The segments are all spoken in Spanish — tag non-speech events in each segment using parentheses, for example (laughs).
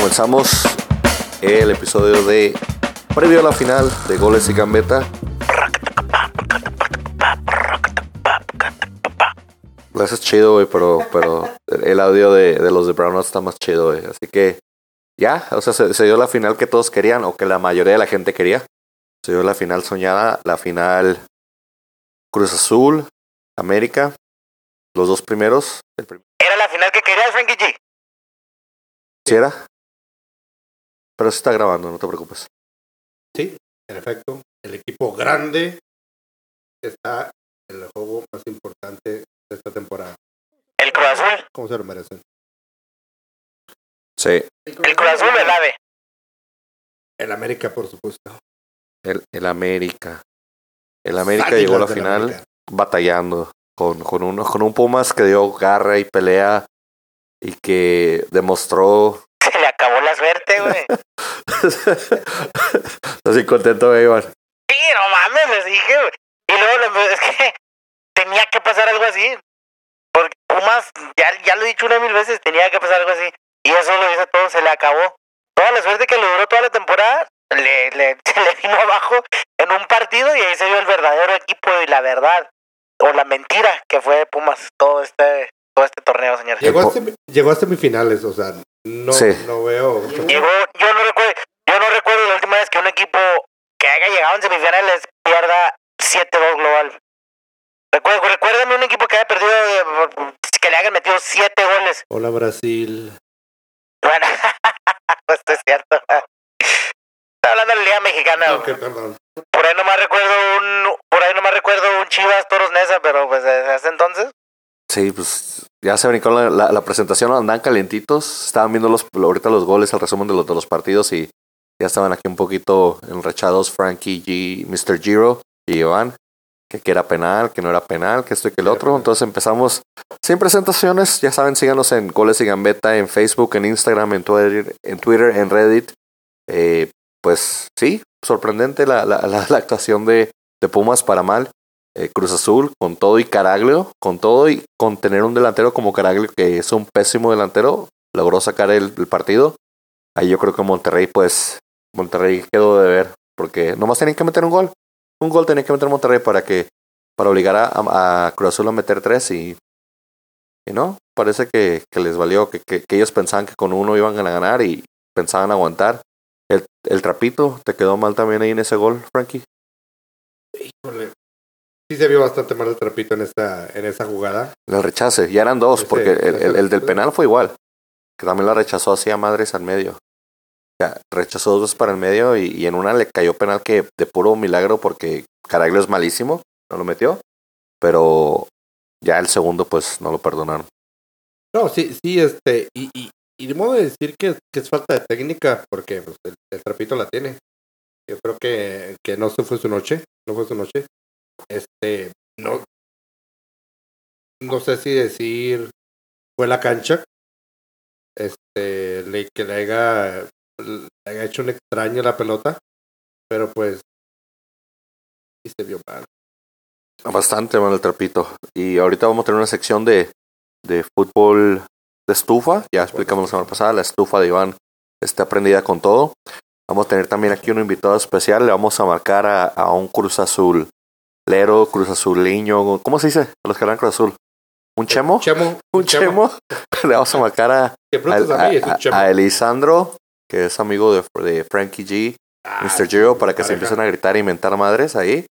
comenzamos el episodio de previo a la final de Goles y Gambeta. Eso es chido, güey, pero, pero el audio de, de los de Brown está más chido, güey. Así que ya, o sea, se, se dio la final que todos querían o que la mayoría de la gente quería. Se dio la final soñada, la final Cruz Azul, América, los dos primeros. El Era la final que querías, Frankie G. ¿Sí era? Pero sí está grabando, no te preocupes. Sí, en efecto, el equipo grande está en el juego más importante de esta temporada. El Cruz Azul. ¿Cómo se lo merecen? Sí, El Cruz Azul, el AVE. El América, por supuesto. el, el América. El América llegó a la final América. batallando con, con, uno, con un Pumas que dio garra y pelea y que demostró Se le acabó la suerte, güey. (laughs) así contento güey, Iván. Sí, no mames, les dije, güey. Y luego le- (laughs) es que tenía que pasar algo así. Porque Pumas, ya, ya lo he dicho una mil veces, tenía que pasar algo así. Y eso lo hizo todo, se le acabó. Toda la suerte que le duró toda la temporada, le, le, (laughs) se le vino abajo en un partido y ahí se vio el verdadero equipo y la verdad. O la mentira que fue Pumas todo este, todo este torneo, semi- llegó a semifinales, o sea, no, Sí. no veo. Llegó, yo no recuerdo, yo no recuerdo la última vez que un equipo que haya llegado en semifinales pierda 7-2 global. Recuerdo, recuérdame un equipo que haya perdido, que le hayan metido 7 goles. Hola, Brasil. Bueno, (laughs) pues es cierto. Está hablando de la Liga Mexicana. Ok, perdón. Por ahí nomás recuerdo un, por ahí nomás recuerdo un Chivas Toros Nesa, pero pues desde ese entonces. Sí, pues ya se brincó la, la, la presentación, andaban calentitos, estaban viendo los, ahorita los goles, el resumen de los, de los partidos y ya estaban aquí un poquito enrechados Frankie G, Mr. Giro y Iván, que, que era penal, que no era penal, que esto y que el otro. Entonces empezamos sin presentaciones, ya saben, síganos en Goles y Gambeta, en Facebook, en Instagram, en Twitter, en, Twitter, en Reddit. Eh, pues sí, sorprendente la, la, la, la actuación de, de Pumas para mal. Eh, Cruz Azul con todo y Caraglio, con todo y con tener un delantero como Caraglio que es un pésimo delantero, logró sacar el, partido. Ahí yo creo que Monterrey, pues, Monterrey quedó de ver, porque nomás tenían que meter un gol. Un gol tenía que meter Monterrey para que, para obligar a, a- Cruz Azul a meter tres y, y no, parece que, que les valió, que, que, ellos pensaban que con uno iban a ganar y pensaban aguantar. El, el trapito, ¿te quedó mal también ahí en ese gol, Frankie? Sí se vio bastante mal el trapito en esta, en esa jugada. El rechace, ya eran dos, porque el, el- el del penal fue igual. Que también la rechazó así a madres al medio. O sea, rechazó dos veces para el medio y, y en una le cayó penal que de puro milagro porque Caraglio es malísimo, no lo metió. Pero ya el segundo pues no lo perdonaron. No, sí, sí, este, y, y, y de modo de decir que, que es falta de técnica, porque pues, el, el trapito la tiene. Yo creo que, que no se fue su noche, no fue su noche. Este, no, no sé si decir fue la cancha, este, le, que le haya, le haya hecho un extraño la pelota, pero pues sí se vio mal. Bastante mal el trapito. Y ahorita vamos a tener una sección de, de fútbol de estufa. Ya explicamos la semana pasada, la estufa de Iván está prendida con todo. Vamos a tener también aquí un invitado especial. Le vamos a marcar a, a un Cruz Azul. Lero, Cruz Azuliño. ¿Cómo se dice? A los que hablan Cruz Azul. ¿Un chemo? Chemo, ¿Un chemo? (laughs) (laughs) Le vamos a marcar a, a, a a- Elisandro, que es amigo de, de Frankie G. Ah, Mr. Giro para que se empiecen a gritar y mentar madres ahí.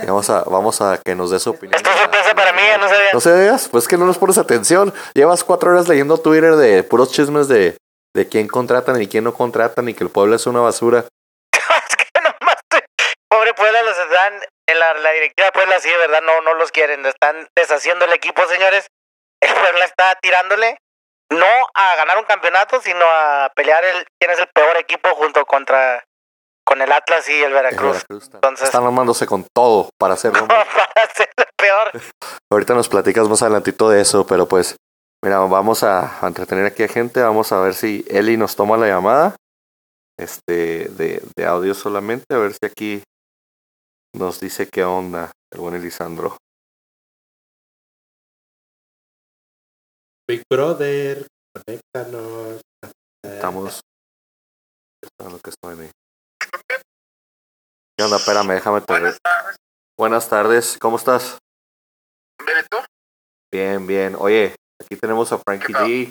Y vamos a, vamos a que nos dé su opinión. Esto es sorpresa para mí, no sabía. No sabías, pues que no nos pones atención. Llevas cuatro horas leyendo Twitter de puros chismes de, de quién contratan y quién no contratan y que el pueblo es una basura. (laughs) es que nomás te- pobre Puebla los están la, la directiva de Puebla sí de verdad no no los quieren están deshaciendo el equipo señores (laughs) el Puebla está tirándole no a ganar un campeonato sino a pelear el quién es el peor equipo junto contra con el Atlas y el El Veracruz Veracruz está- Entonces- Están armándose con todo para hacerlo. (laughs) para ser el peor (laughs) Ahorita nos platicas más adelantito de eso, pero pues, mira, vamos a, a entretener aquí a gente. Vamos a ver si Eli nos toma la llamada. Este, de, de audio solamente, a ver si aquí nos dice qué onda el buen Elisandro. Big Brother, conéctanos. Estamos lo que estoy ahí. ¿Qué onda? Espérame, déjame te... Buenas tardes. Buenas tardes, ¿cómo estás? ¿Bien y tú? Bien, bien. Oye, aquí tenemos a Frankie. G.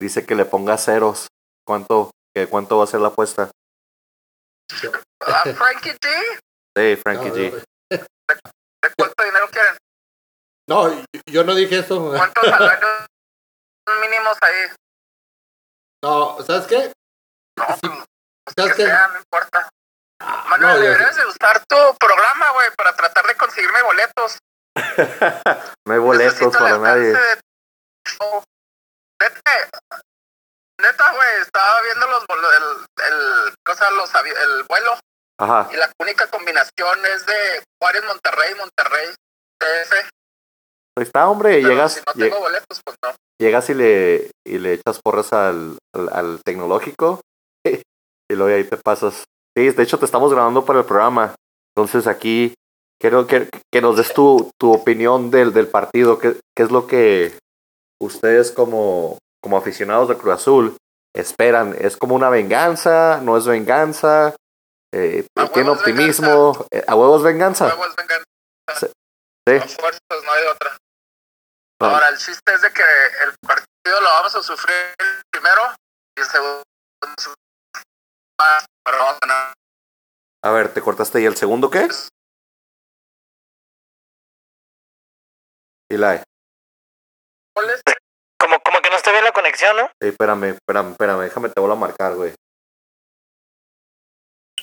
Dice que le ponga ceros. ¿Cuánto, que, ¿Cuánto va a ser la apuesta? Ah, Frankie G. Sí, Frankie No, G. no, ¿De cuánto dinero quieren? No, yo- no dije eso. ¿Cuántos salarios mínimos ahí? No, ¿sabes qué? No, Sí, pues, ¿sabes que qué? sea, no importa. Ah, Manuel, no, deberías de usar tu programa, güey, para tratar de conseguirme boletos. (laughs) no hay boletos Necesito para nadie. de- Oh, Neta, neta, güey, estaba viendo los el, el, cosa, los el vuelo Ajá. y la única combinación es de Juárez, Monterrey, Monterrey, TF. Ahí está, hombre. Pero Llegas, si no lle- tengo boletos, pues no. llegas y le, y le echas porras al, al, al tecnológico. (laughs) y luego ahí te pasas. Sí, de hecho te estamos grabando para el programa. Entonces aquí quiero que, que nos des tu, tu opinión del, del partido. ¿Qué, ¿Qué es lo que ustedes como, como aficionados de Cruz Azul esperan? ¿Es como una venganza? ¿No es venganza? Eh, A ¿Tiene optimismo? Eh, ¿A huevos venganza? Huevos, vengan. Sí. A fuerzas, no hay otra. Ahora, el chiste es de que el partido lo vamos a sufrir primero y el segundo más, pero vamos a ganar. A ver, ¿te cortaste ahí el segundo qué? Eli. Como, como que no está bien la conexión, ¿no? Ey, espérame, espérame, espérame, déjame, te vuelvo a marcar, güey.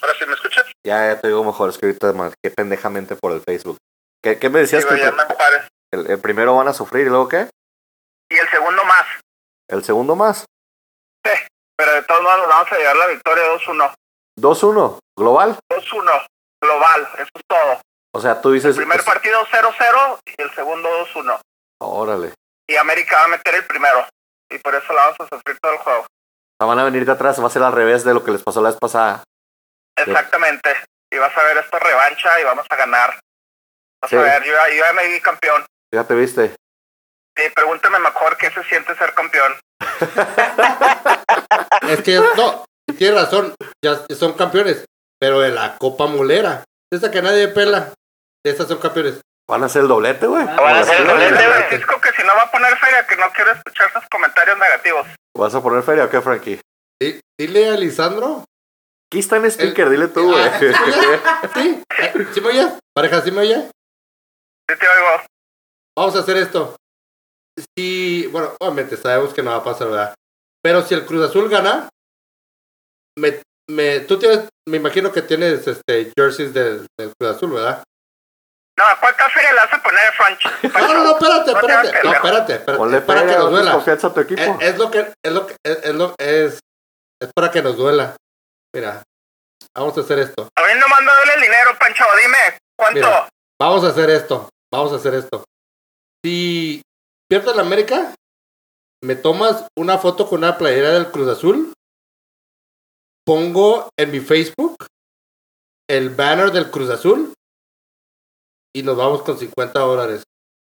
Ahora sí, ¿me escuchas? Ya, ya te digo mejor, es que ahorita marqué pendejamente por el Facebook. ¿Qué, qué me decías? Sí, que el, el- el primero van a sufrir y luego qué? Y el segundo más. El segundo más. Pero de todos modos vamos a llevar la victoria 2-1. 2-1, global. 2-1, global, eso es todo. O sea, tú dices... El primer es- partido 0-0 y el segundo 2-1. Órale. Y América va a meter el primero. Y por eso la vamos a sufrir todo el juego. O sea, van a venir de atrás, va a ser al revés de lo que les pasó la vez pasada. Exactamente. Y vas a ver esta revancha y vamos a ganar. Vas Sí. a ver, yo, ya- yo ya me vi campeón. Ya te viste. Sí, pregúntame mejor qué se siente ser campeón. Es que no, tienes razón, ya son campeones, pero de la Copa Molera, esa que nadie pela, esas son campeones. Van a hacer el doblete, güey. Van a hacer el doblete, güey. Francisco que si no va a poner feria, que no quiero escuchar esos comentarios negativos. ¿Vas a poner feria o qué, Frankie? Di- Dile a Lisandro. Aquí está en sticker, dile tú, güey. Ah, ¿sí? (laughs) Sí, eh, ¿sí me oye? Pareja, ¿sí me oye? Sí te oigo. Vamos a hacer esto. Si, bueno, obviamente sabemos que no va a pasar, ¿verdad? Pero si el Cruz Azul gana, me, me, tú tienes, me imagino que tienes este jerseys del, del Cruz Azul, ¿verdad? No, ¿a cuánta feria le vas a poner, Franch? (laughs) No, no, no, espérate, espérate, no, espérate, espérate. Ponle es para que nos duela. confianza a tu equipo. Es, es lo que, es lo que, es, es lo, es, es para que nos duela. Mira, vamos a hacer esto. A mí no mando darle el dinero, Pancho. Dime, ¿cuánto? Mira. Vamos a hacer esto. Vamos a hacer esto. Si pierdes la América, me tomas una foto con una playera del Cruz Azul. Pongo en mi Facebook el banner del Cruz Azul. Y nos vamos con 50 dólares.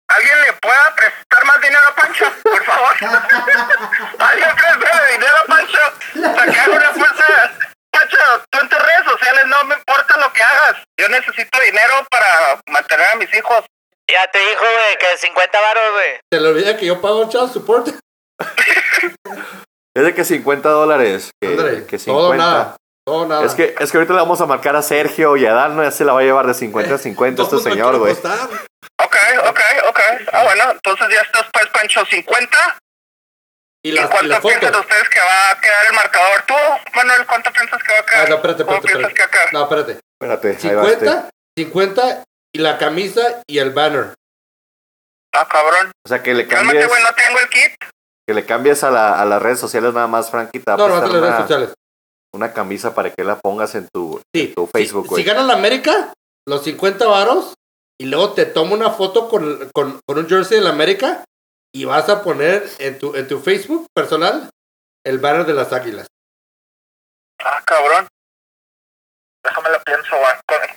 ¿Alguien le pueda prestar más dinero a Pancho? Por favor. (laughs) ¿Alguien presta dinero a Pancho? Sacar una fuerza. Pancho, tú en tus redes sociales no me importa lo que hagas. Yo necesito dinero para mantener a mis hijos. Ya te dijo, güey, que 50 varos, güey. Se le olvida que yo pago un child support. Es de que 50 dólares. Que, Ándale, que 50. todo nada. Todo nada. Es que, es que ahorita le vamos a marcar a Sergio y a Dan, ¿no? ya se la va a llevar de 50 a 50 este me señor, güey. Ok, ok, ok. Ah, bueno, entonces ya estás pues, Pancho, 50. Y ¿Y y cuánto foto. piensan ustedes que va a quedar el marcador? ¿Tú, Manuel, cuánto piensas que va a Ah, quedar? no, espérate, ¿Cómo espérate, piensas que espérate. acá? No, espérate. Espérate, ahí va este. 50, 50 y la camisa y el banner. Ah, cabrón. O sea, que le Cálmate, cambies, güey, no tengo el kit. que le cambies a, la, a las redes sociales nada más, Frankie. Te va a No, no, a las redes una, sociales. una camisa para que la pongas en tu, Sí. en tu Facebook, si, güey. si gana la América, los 50 varos, y luego te tomo una foto con, con, con un jersey de la América y vas a poner en tu, en tu Facebook personal el banner de las águilas. Ah, cabrón. Déjame lo pienso, güey.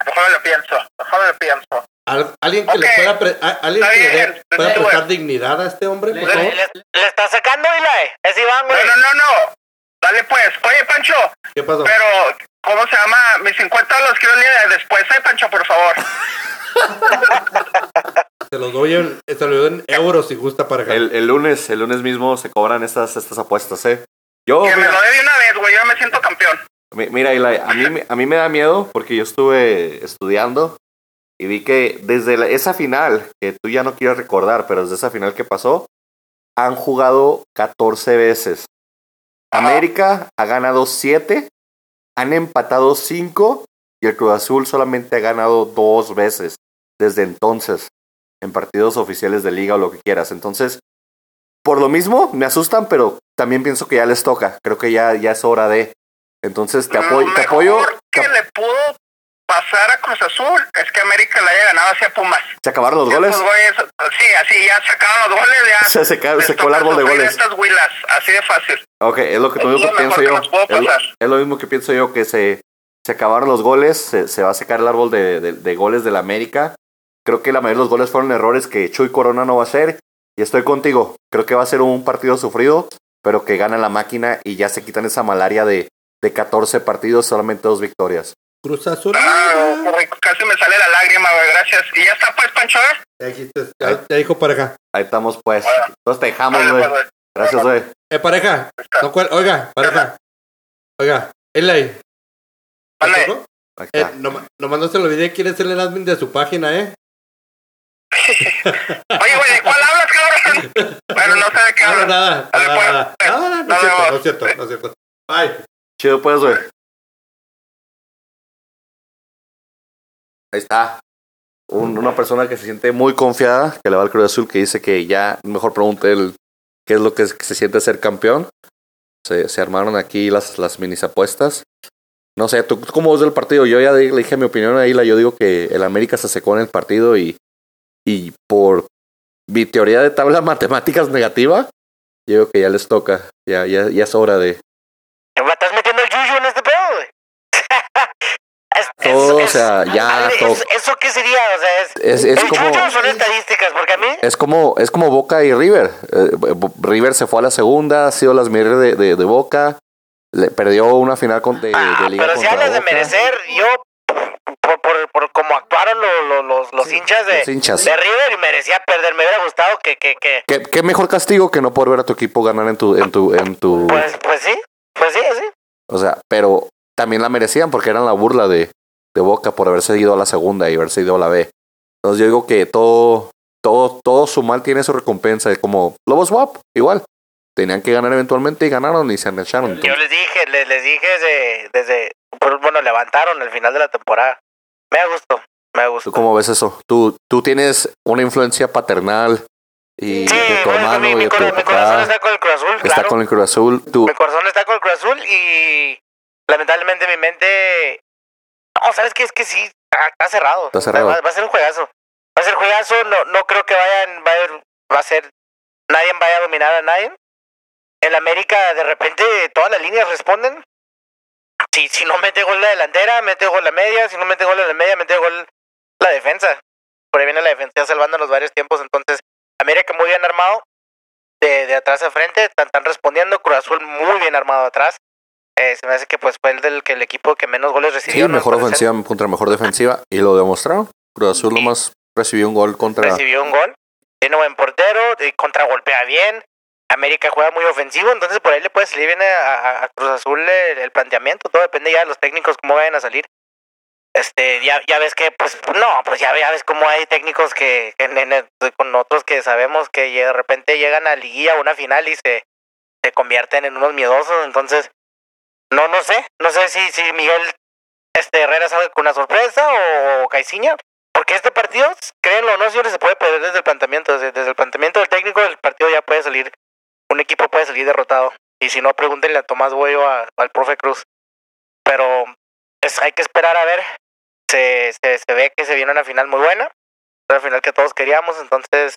Déjame lo pienso. Déjame lo pienso. Al- alguien que le Ok. pueda, pre- a- alguien que le pueda prestar dignidad a este hombre, por ¿Le, favor. le- le está sacando, Eli? Es Iván, No, güey. no, no, no. Sale pues. Oye, Pancho, ¿Qué pasó? pero, ¿cómo se llama? Mis 50 los quiero el día de después, ¿eh, Pancho, por favor? (laughs) Se los doy en, se los doy en euros si gusta para acá. El, el lunes, el lunes mismo se cobran estas, estas apuestas, ¿eh? Yo, que me mira, lo dé de una vez, güey, yo me siento campeón. mi- mira, Eli, a mí, me- a mí me da miedo porque yo estuve estudiando y vi que desde la- esa final, que tú ya no quieres recordar, pero desde esa final que pasó, han jugado 14 veces. América ha ganado 7, han empatado 5 y el Cruz Azul solamente ha ganado dos veces desde entonces en partidos oficiales de liga o lo que quieras. Entonces, por lo mismo, me asustan, pero también pienso que ya les toca. Creo que ya, ya es hora de. Entonces, te, apoyo te apoyo. que le pudo pasar a Cruz Azul es que América le haya ganado hacia Pumas. ¿Se acabaron los goles? Estos güeyes, sí, así ya sacaron los goles, ya. (laughs) Se secó, les secó el árbol de goles. Estas huilas, así de fácil. Ok, es lo que, Es lo mismo que pienso que yo. Es lo, es lo mismo que pienso yo, que se, se acabaron los goles, se, se va a secar el árbol de, de- de goles de la América. Creo que la mayoría de los goles fueron errores que Chuy Corona no va a hacer. Y estoy contigo. Creo que va a ser un partido sufrido, pero que gana la máquina y ya se quitan esa malaria de, de 14 partidos, solamente dos victorias. Cruz Azul. Ah, casi me sale la lágrima, güey, gracias. Y ya está, pues, Pancho, ¿eh? Ya dijiste, ya, ya dijo pareja. Ahí estamos, pues. Bueno. Entonces te dejamos, Vale, güey. pues, güey. Gracias, güey. Eh, pareja. No, oiga, pareja. Oiga, Eli. Ahí Eh, nomás no se lo olvide, quiere ser el admin de su página, ¿eh? Oye, güey, ¿de cuál hablas, cabrón? bueno, no sé de qué hablas. nada, Dale, nada, pues. nada. No, no, no, no es cierto, no es cierto, no es cierto. Bye. Chido, pues, güey. Ahí está. Un- una persona que se siente muy confiada, que le va al Cruz Azul, que dice que ya mejor pregunte él qué es lo que, que se siente ser campeón. Se, se armaron aquí las, las minis apuestas. No sé, ¿tú cómo ves el partido? Yo ya le dije mi opinión a Isla. Yo digo que el América se secó en el partido y, y por mi teoría de tabla matemáticas negativa, yo digo que ya les toca. Ya, ya, ya es hora de, ¿Me estás metiendo el yuyu en este pedo, güey? (laughs) Todo, o es- sea, ya todo. ¿Eso qué sería? O sea, es, Es, el como... son estadísticas, porque a mí... Es como, es como Boca y River. Eh, River se fue a la segunda, ha sido las miras de, de, de Boca. Le perdió una final con, de, Ah, de liga pero si hablas de merecer, yo, por, por, por cómo actuaron lo- lo- los, los hinchas de, Los hinchas. de River, y merecía perder. Me hubiera gustado que, que, que ¿Qué, qué mejor castigo que no poder ver a tu equipo ganar en tu, en tu, en tu, pues, pues sí, pues sí, sí. o sea, pero también la merecían porque eran la burla de, de Boca por haberse ido a la segunda y haberse ido a la B. Entonces yo digo que todo, todo, todo su mal tiene su recompensa, como Lobo Swap, igual. Tenían que ganar eventualmente y ganaron y se echaron. Yo les dije, les, les dije desde, desde, pues, bueno, levantaron al final de la temporada. Me gustó, me ¿Tú gustó. cómo ves eso? Tú, tú tienes una influencia paternal y Sí, de tu hermano mi, y mi tu mi corazón está con el Cruz Azul, está claro. con el Cruz Azul. Tú, Mi corazón está con el Cruz Azul y lamentablemente mi mente... No, ¿sabes qué? Es que sí, está, cerrado. Está cerrado. Va, va a ser un juegazo. Va a ser juegazo, no, no creo que vayan, va a, haber- va a ser... Nadie vaya a dominar a nadie. En América, de repente, todas las líneas responden. Si, si no mete gol la delantera, mete gol la media. Si no mete gol la media, mete gol la defensa. Por ahí viene la defensa salvando los varios tiempos. Entonces, América muy bien armado. De, de atrás a frente, están, están respondiendo. Cruz Azul muy bien armado atrás. Eh, se me hace que pues fue el del que el equipo que menos goles sí, recibió. ¿no? mejor ser. ofensiva contra mejor defensiva y lo demostraron. Cruz Azul Sí. nomás recibió un gol contra. Recibió un gol. Tiene buen portero, eh, contragolpea bien. América juega muy ofensivo, entonces por ahí le puede salir bien a, a- a Cruz Azul el, planteamiento. Todo depende ya de los técnicos cómo vayan a salir. Este, ya, ya ves que, pues, no, pues ya, ves cómo hay técnicos que, que en- con otros que sabemos que de repente llegan a liguilla o una final y se, se convierten en unos miedosos. Entonces, no, no sé, no sé si, si Miguel este Herrera salga con una sorpresa o, Caiciña. Porque este partido, créanlo o no, señores, se puede perder desde el planteamiento. Desde el planteamiento del técnico, el partido ya puede salir, un equipo puede salir derrotado. Y si no, pregúntenle a Tomás Boyo, a- al profe Cruz. Pero es, hay que esperar a ver. Se, se, se ve que se viene una final muy buena. Una final que todos queríamos, entonces.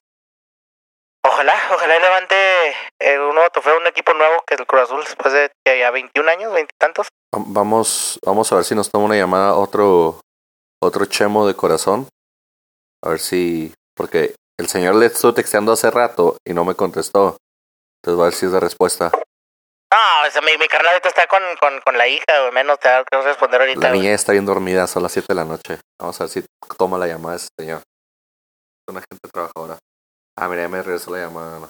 Ojalá, ojalá levante eh, un nuevo trofeo, un equipo nuevo que es el Cruz Azul después de ya- ya 21 años, 20 y tantos. Va- Vamos, vamos a ver si nos toma una llamada otro, otro chemo de corazón. A ver si. Porque el señor le estuvo texteando hace rato y no me contestó. Entonces va a ver si es de respuesta. No, o sea, mi, mi carnal ahorita está con, con, con la hija, güey. Menos te va a responder ahorita. La güey. niña está bien dormida, son las 7 de la noche. Vamos a ver si toma la llamada ese señor. Es una gente trabajadora. Ah, mira, ya me regresó la llamada.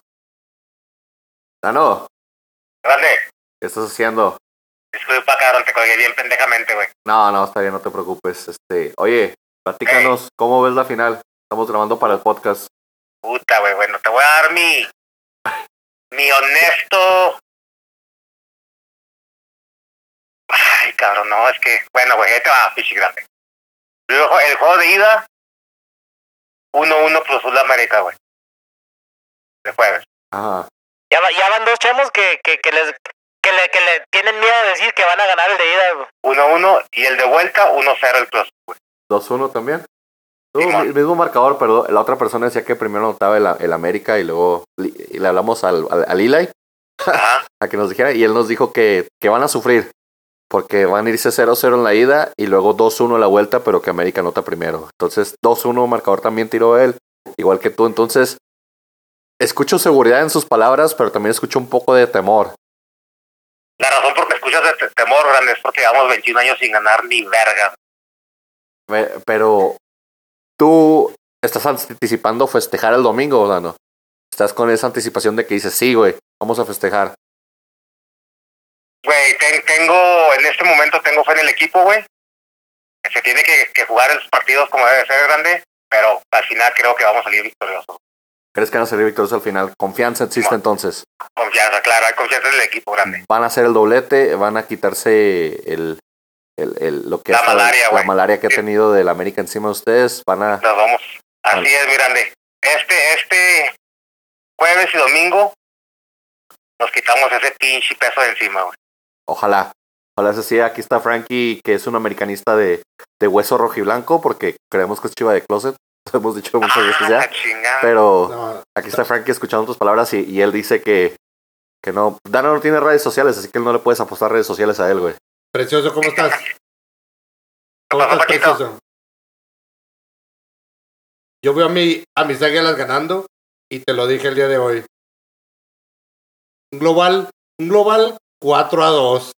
Dano, Grande, ¿qué estás haciendo? disculpa, cabrón, te colgué bien pendejamente, güey. No, no, está bien, no te preocupes. Este, oye, platícanos, ¿cómo ves la final? Estamos grabando para el podcast. Puta, güey, bueno, te voy a dar mi. Mi honesto. Ay, cabrón, no, es que. Bueno, güey, ahí te va, pichi grande. Luego, el juego de ida. 1-1 Cruz Azul América, güey. De jueves. Ajá. Ya, ya van dos chemos que, que, que les que le, que le tienen miedo de decir que van a ganar el de ida. güey. 1-1 y el de vuelta 1-0 el Cruz Azul, güey. 2-1 también. El mismo marcador, pero la otra persona decía que primero anotaba el, el América y luego y le hablamos al, al, al Eli (laughs) a que nos dijera y él nos dijo que, que van a sufrir porque van a irse 0-0 en la ida y luego 2-1 en la vuelta, pero que América anota primero. Entonces 2-1 marcador también tiró él, igual que tú. Entonces escucho seguridad en sus palabras, pero también escucho un poco de temor. La razón por que escuchas de te- temor, grande, es porque llevamos 21 años sin ganar ni verga. Pe- Pero tú estás anticipando festejar el domingo, Dano. Estás con esa anticipación de que dices, sí, güey, vamos a festejar. Güey, ten- tengo, en este momento tengo fe en el equipo, güey. Se tiene que, que jugar los partidos como debe ser grande, pero al final creo que vamos a salir victoriosos. ¿Crees que van a salir victoriosos al final? Confianza existe entonces. Confianza, claro, hay confianza en el equipo grande. Van a hacer el doblete, van a quitarse el, el, el- lo que La estado- malaria, la malaria que ha Sí. tenido del América encima de ustedes. Van a Nos vamos. Así Vale. es, grande. Este, este jueves y domingo nos quitamos ese pinche peso de encima, güey. Ojalá. Ojalá se siga. Aquí está Frankie, que es un americanista de, de hueso rojiblanco, porque creemos que es chiva de closet. (laughs) Lo hemos dicho muchas veces Ah, ya. chingada. Pero No, aquí está Frankie escuchando tus palabras y, y él dice que, que no. Dano no tiene redes sociales, así que no le puedes apostar redes sociales a él, güey. Precioso, ¿cómo estás? ¿Qué ¿Cómo estás, precioso? Yo veo a, mi, a mis águilas ganando y te lo dije el día de hoy. Un global, un global 4 a 2.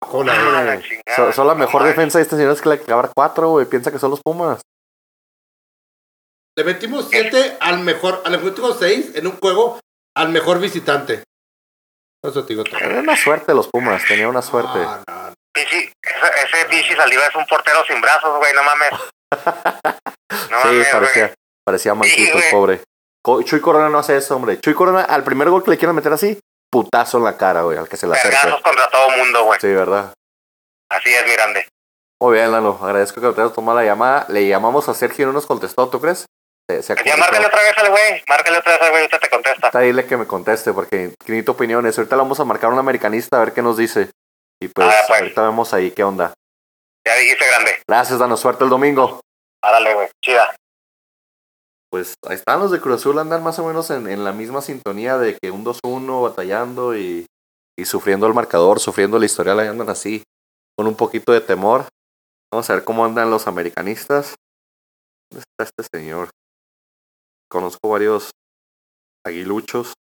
Con Ah, la- la chingada. Son, son la mejor defensa de este señor es que le acabar cuatro, güey. Piensa que son los Pumas. Le metimos 7 al mejor, le metimos 6 en un juego al mejor visitante. Eso te digo todo. Tenía una suerte los Pumas, tenía una suerte. Ah, no. Pichi, ese, ese pinche saliva es un portero sin brazos, güey, no mames. (laughs) No sí, mames, parecía, güey. parecía manquito pobre. Chuy Corona no hace eso, hombre. Chuy Corona, al primer gol que le quieran meter así, putazo en la cara, güey, al que se le Vergazos acerca. contra todo mundo, güey. Sí, ¿verdad? Así es, mi grande. Muy bien, Lalo. Agradezco que te hayas tomado la llamada. Le llamamos a Sergio y no nos contestó, ¿tú crees? Se, se Ya márcale otra vez al güey, márcale otra vez al güey, ahorita te contesta. Está dile que me conteste porque necesito opiniones. Ahorita le vamos a marcar a un americanista a ver qué nos dice. Y pues, Ah, pues. ahorita vemos ahí qué onda. Ya dijiste grande. Gracias, danos suerte el domingo. Árale, güey, chida. Pues ahí están los de Cruz Azul, andan más o menos en, en la misma sintonía de que un 2-1 batallando y, y sufriendo el marcador, sufriendo la historial, ahí andan así, con un poquito de temor. Vamos a ver cómo andan los americanistas. ¿Dónde está este señor? Conozco varios aguiluchos.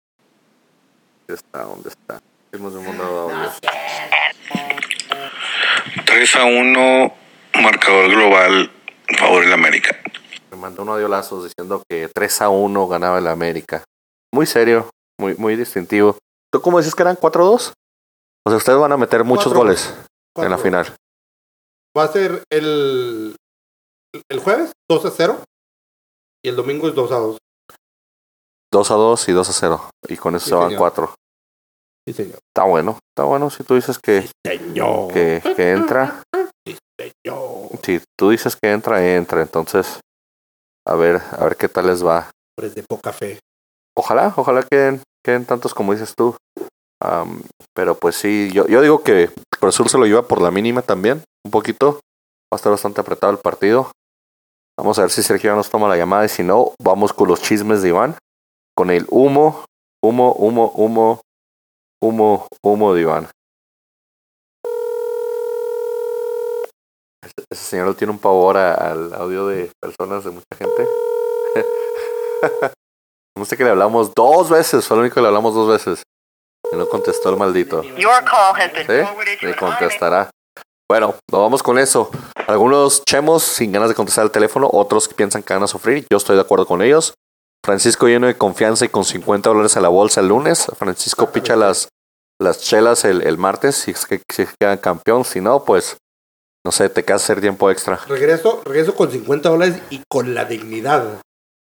¿Dónde está? ¿Dónde está? Hemos mandado audio. 3 a 1, marcador global, favor del América. Me mandó un audio lazos diciendo que 3 a 1 ganaba el América. Muy serio, muy, muy distintivo. ¿Tú cómo dices que eran 4-2? O sea, ustedes van a meter muchos Cuatro. goles en la Cuatro. final. Va a ser el, el jueves 2 a 0 y el domingo es 2 a 2. 2 a 2 y 2 a 0. Y con eso Sí, se van señor. 4. Sí, señor. Está bueno, está bueno si tú dices que, Señor. que, que entra. Señor. Si tú dices que entra, entra. Entonces, a ver, a ver qué tal les va. Hombres de poca fe. Ojalá, ojalá queden, queden tantos como dices tú. Pero pues sí, yo, yo digo que Cruz Azul se lo lleva por la mínima también, un poquito. Va a estar bastante apretado el partido. Vamos a ver si Sergio nos toma la llamada y si no, vamos con los chismes de Iván. Con el humo, humo, humo, humo, humo, humo de Iván. Ese, señor tiene un pavor a- al audio de personas, de mucha gente. (laughs) No sé que le hablamos dos veces, fue lo único que le hablamos dos veces. Y no contestó el maldito. ¿Sí? Le contestará. Bueno, nos vamos con eso. Algunos chemos sin ganas de contestar el teléfono, otros que piensan que van a sufrir. Yo estoy de acuerdo con ellos. Francisco lleno de confianza y con 50 dólares a la bolsa el lunes. Francisco picha las, las chelas el, el martes si es que si queda campeón. Si no, pues no sé, te queda hacer tiempo extra. Regreso, regreso con 50 dólares y con la dignidad.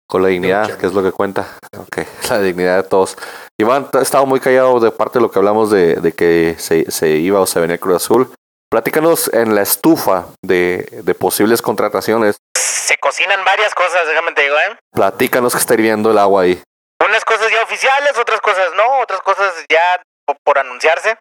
Con la dignidad, que es lo que cuenta. Ok, (laughs) la dignidad de todos. Iván, ha estado muy callado de parte de lo que hablamos de, de que se, se iba o se venía Cruz Azul. Platícanos en la estufa de, de posibles contrataciones. Se cocinan varias cosas, déjame te digo, ¿eh? Platícanos que está hirviendo el agua ahí. Unas cosas ya oficiales, otras cosas no, otras cosas ya por anunciarse.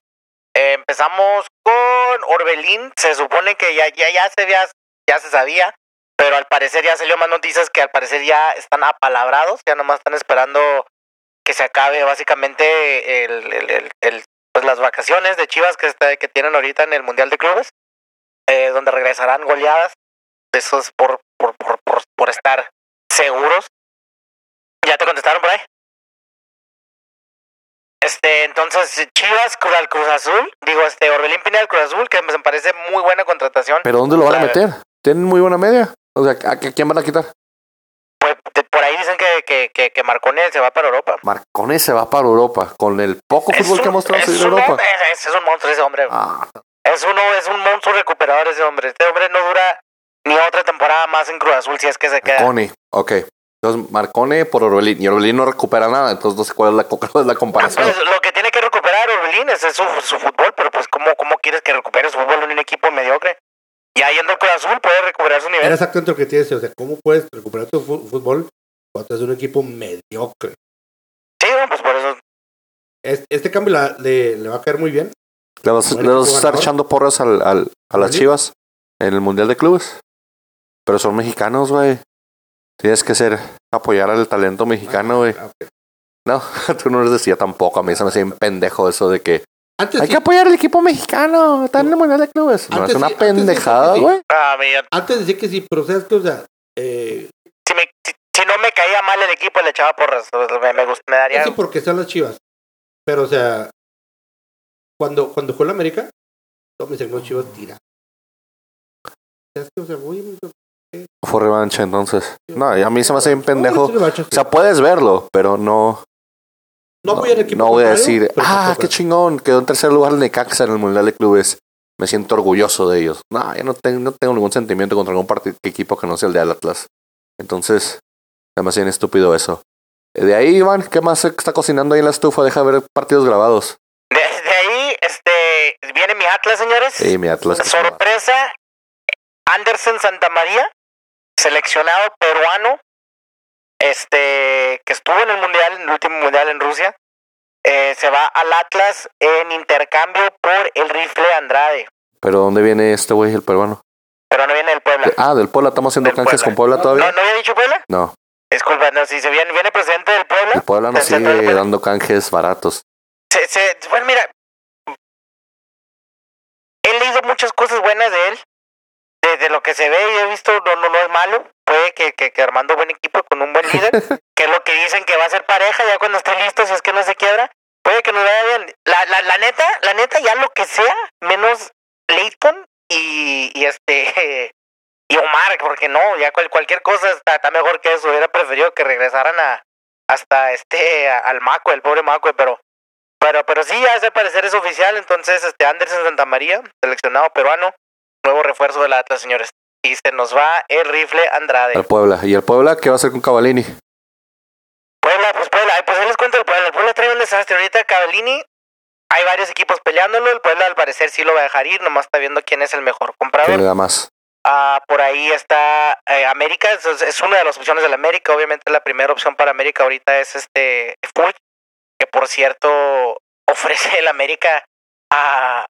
Empezamos con Orbelín, se supone que ya, ya, ya, se, ya, ya se sabía, pero al parecer ya salió más noticias que al parecer ya están apalabrados, ya nomás están esperando que se acabe básicamente el, el, el, el- pues las vacaciones de Chivas que, está, que tienen ahorita en el Mundial de Clubes, eh, donde regresarán goleadas, eso es por, por, por, por, por estar seguros. ¿Ya te contestaron por ahí? Este, entonces, Chivas Cruz al Cruz Azul, digo, este, Orbelín Pineda al Cruz Azul, que me parece muy buena contratación. ¿Pero dónde lo van a meter? Tienen muy buena media. O sea, ¿a, quién van a quitar? Pues, de- por ahí dicen que, que, que, que Marcone se va para Europa. Marcones se va para Europa con el poco Es fútbol que ha un- mostrado un Europa. Es, es un monstruo ese hombre. Ah, Es uno, es un monstruo recuperador ese hombre. Este hombre no dura ni otra temporada más en Cruz Azul si es que se queda. Marcone, ok. Entonces, Marcone por Orbelín. Y Orbelín no recupera nada. Entonces, no sé cuál es la, (laughs) cuál es la comparación. Pues, lo que tiene que recuperar Orbelín es su, su fútbol, pero pues ¿cómo, ¿cómo quieres que recupere su fútbol en un equipo mediocre? Ya yendo al Cruz Azul puede recuperar su Era nivel. exactamente lo que tienes. O sea, ¿cómo puedes recuperar tu fútbol cuando es un equipo mediocre? Sí, no, pues por eso Es- Este cambio la- le, le va a caer muy bien. ¿Le vas, Bueno, le vas a estar ganador. echando porras al, al- a las ¿Sí? chivas en el Mundial de Clubes? Pero son mexicanos, güey. Tienes que ser apoyar al talento mexicano, güey. Ah. No, (laughs) tú no les decía tampoco. A mí se me hacía un pendejo eso de que Antes hay sí, que apoyar al equipo mexicano. Está en el Mundial de Clubes. No, Antes es una sí, pendejada, güey. a mí, antes decía que sí, pero sabes que, o sea, eh, si, me, si, si no me caía mal el equipo le echaba porras. Me, me, gust- me daría... sí porque son las chivas. Pero, o sea, cuando, cuando fue la América, todos mis hermanos chivas tira. ¿Sabes qué? O sea, oye, Fue revancha entonces. No, y a mí se me hace un pendejo. Revancha, sí. O sea, puedes verlo, pero no. no voy al equipo no voy a decir, ah, qué chingón, quedó en tercer lugar el Necaxa en el Mundial de Clubes. Me siento orgulloso de ellos. No, yo no tengo, no tengo ningún sentimiento contra ningún partido, equipo que no sea el de Atlas. Entonces, demasiado estúpido eso. De ahí, Iván, ¿qué más se está cocinando ahí en la estufa? Deja ver partidos grabados. De, de ahí, este, viene mi Atlas, señores. Sí, mi Atlas. se. Sorpresa, Anderson Santamaría, seleccionado peruano, este, que estuvo en el mundial, en el último mundial en Rusia, eh, se va al Atlas en intercambio por el rifle Andrade, Pero ¿dónde viene este güey, el peruano? pero no viene del Puebla. De- ah, del Puebla, estamos haciendo canjes con Puebla ¿No, todavía. ¿No había dicho Puebla? No, Disculpa, no, si se viene, viene presidente del Puebla. el Puebla nos sigue Puebla. dando canjes baratos. Se, se, bueno, mira, he leído muchas cosas buenas de él. Que se ve y he visto, no, no, no es malo. Puede que, que, que armando buen equipo con un buen (laughs) líder, que es lo que dicen que va a ser pareja ya cuando esté listo, si es que no se quiebra. Puede que nos vaya bien. La, la, la neta, la neta, ya lo que sea, menos Leighton y, y este (laughs) y Omar, porque no, ya cual, cualquier cosa está, está mejor que eso. Hubiera preferido que regresaran a hasta este a- al Maco, el pobre Maco, pero pero, pero sí, ya al parecer es oficial. Entonces, este Anderson Santamaría, seleccionado peruano, nuevo refuerzo del Atlas, señores. Y se nos va el rifle Andrade. Al Puebla. ¿Y el Puebla qué va a hacer con Cavallini? Puebla, pues Puebla, pues ahí les cuento el Puebla. El Puebla trae un desastre. Ahorita Cavallini, hay varios equipos peleándolo. El Puebla al parecer sí lo va a dejar ir, nomás está viendo quién es el mejor ¿Qué comprador. le da más? Ah, por ahí está eh, América, es, es una de las opciones del América. Obviamente la primera opción para América ahorita es este Furch, que por cierto (laughs) ofrece el América a,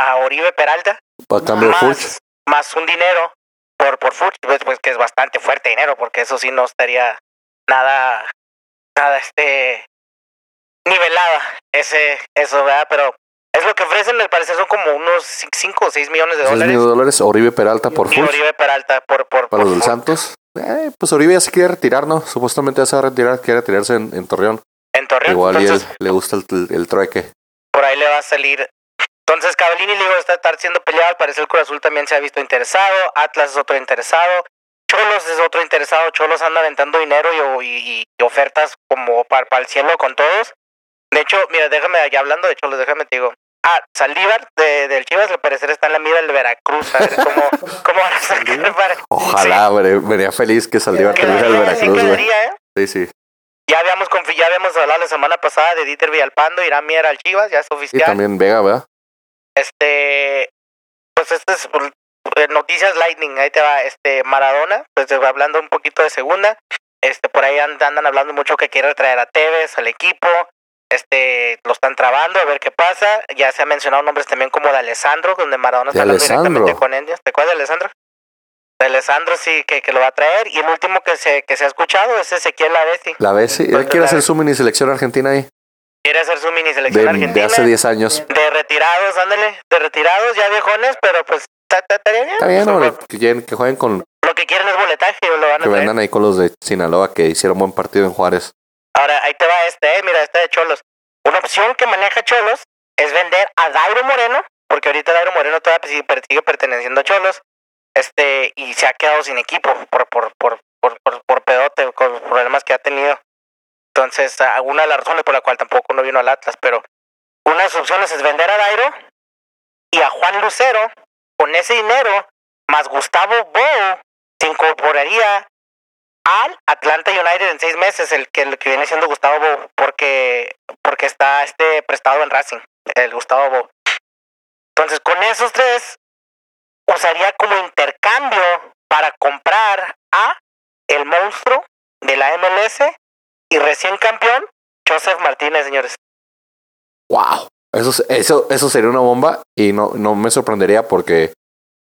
a Oribe Peralta ¿A cambio más, más un dinero por por Furch, pues, pues que es bastante fuerte dinero, porque eso sí no estaría nada nada este nivelada ese eso, ¿verdad? Pero es lo que ofrecen, al parecer son como unos 5 o 6 millones de 6 dólares. millones de dólares. Oribe Peralta por Furch. Oribe Peralta por por, Para por los del. Santos. Eh, pues Oribe ya se quiere retirar, ¿no? Supuestamente ya se va a retirar, quiere retirarse en, en Torreón. en Torreón. Igual y él Entonces, le gusta el, el, el trueque. ahí le va a salir. Entonces, Cavallini, le digo, está estar siendo peleado. Al parecer, el Cruz Azul también se ha visto interesado. Atlas es otro interesado. Cholos es otro interesado. Cholos anda aventando dinero y, y- y ofertas como para, el cielo con todos. De hecho, mira, déjame, ya hablando de Cholos, déjame te digo. Ah, Saldívar de, del Chivas, al parecer está en la mira del Veracruz. A ver cómo, (laughs) cómo van a sacar para. Ojalá, güey, vería feliz que Saldívar Sí, tuviera el sí Veracruz, güey. ¿eh? Sí, sí. Ya habíamos, ya habíamos hablado la semana pasada de Dieter Villalpando, Irán Mier al Chivas, ya es Y oficial. también Vega, ¿verdad? Este, pues este es eh, noticias Lightning, ahí te va, este Maradona, pues hablando un poquito de segunda, este por ahí and- andan hablando mucho que quiere traer a Tevez al equipo, este lo están trabando a ver qué pasa, ya se han mencionado nombres también como de Alessandro, donde Maradona está hablando directamente con ellos, ¿te acuerdas de Alessandro? De Alessandro sí que, que lo va a traer y el último que se que se ha escuchado es Ezequiel Lavesi, La vez sí. Él Pues, quiere la- hacer su mini selección argentina ahí. Quiere hacer su mini selección De, argentina. de hace 10 años. De retirados, ándale, de retirados, ya viejones, pero pues ta- ta- bien. Está bien, Pues, hombre. Que, lleguen- que jueguen con. Lo que quieren es boletaje, lo van a Que traer. vendan ahí con los de Sinaloa que hicieron buen partido en Juárez. Ahora, ahí te va este, eh, mira, este de Cholos. Una opción que maneja Cholos es vender a Dairo Moreno, porque ahorita Dairo Moreno todavía sigue perteneciendo a Cholos, este, y se ha quedado sin equipo por, por, por, por, por, por pedote, con los problemas que ha tenido. Entonces, una de las razones por la cual tampoco no vino al Atlas, pero una de las opciones es vender a Dairo y a Juan Lucero, con ese dinero, más Gustavo Bo, se incorporaría al Atlanta United en seis meses, el que, el que viene siendo Gustavo Bo, porque, porque está este prestado en Racing, el Gustavo Bo. Entonces, con esos tres, usaría como intercambio para comprar a el monstruo de la MLS y recién campeón, Joseph Martínez, señores. ¡Wow! Eso, es- eso, eso sería una bomba y no, no me sorprendería porque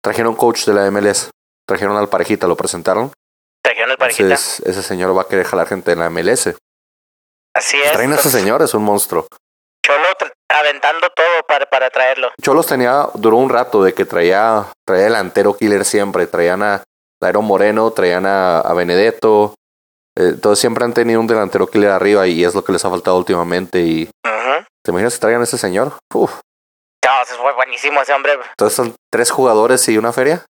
trajeron coach de la MLS. Trajeron al parejita, lo presentaron. Trajeron el parejita. Entonces, ese señor va a querer jalar gente de la MLS. Así es. Traen a ese señor, es un monstruo. Cholo aventando todo para, para traerlo. Cholos tenía, duró un rato de que traía, traía delantero killer siempre. Traían a Dairo Moreno, traían a, a Benedetto. Eh, Entonces siempre han tenido un delantero killer arriba y es lo que les ha faltado últimamente. Y. ¿te imaginas si traigan a ese señor? Uf. No, ese fue buenísimo ese hombre. Entonces son tres jugadores y una feria.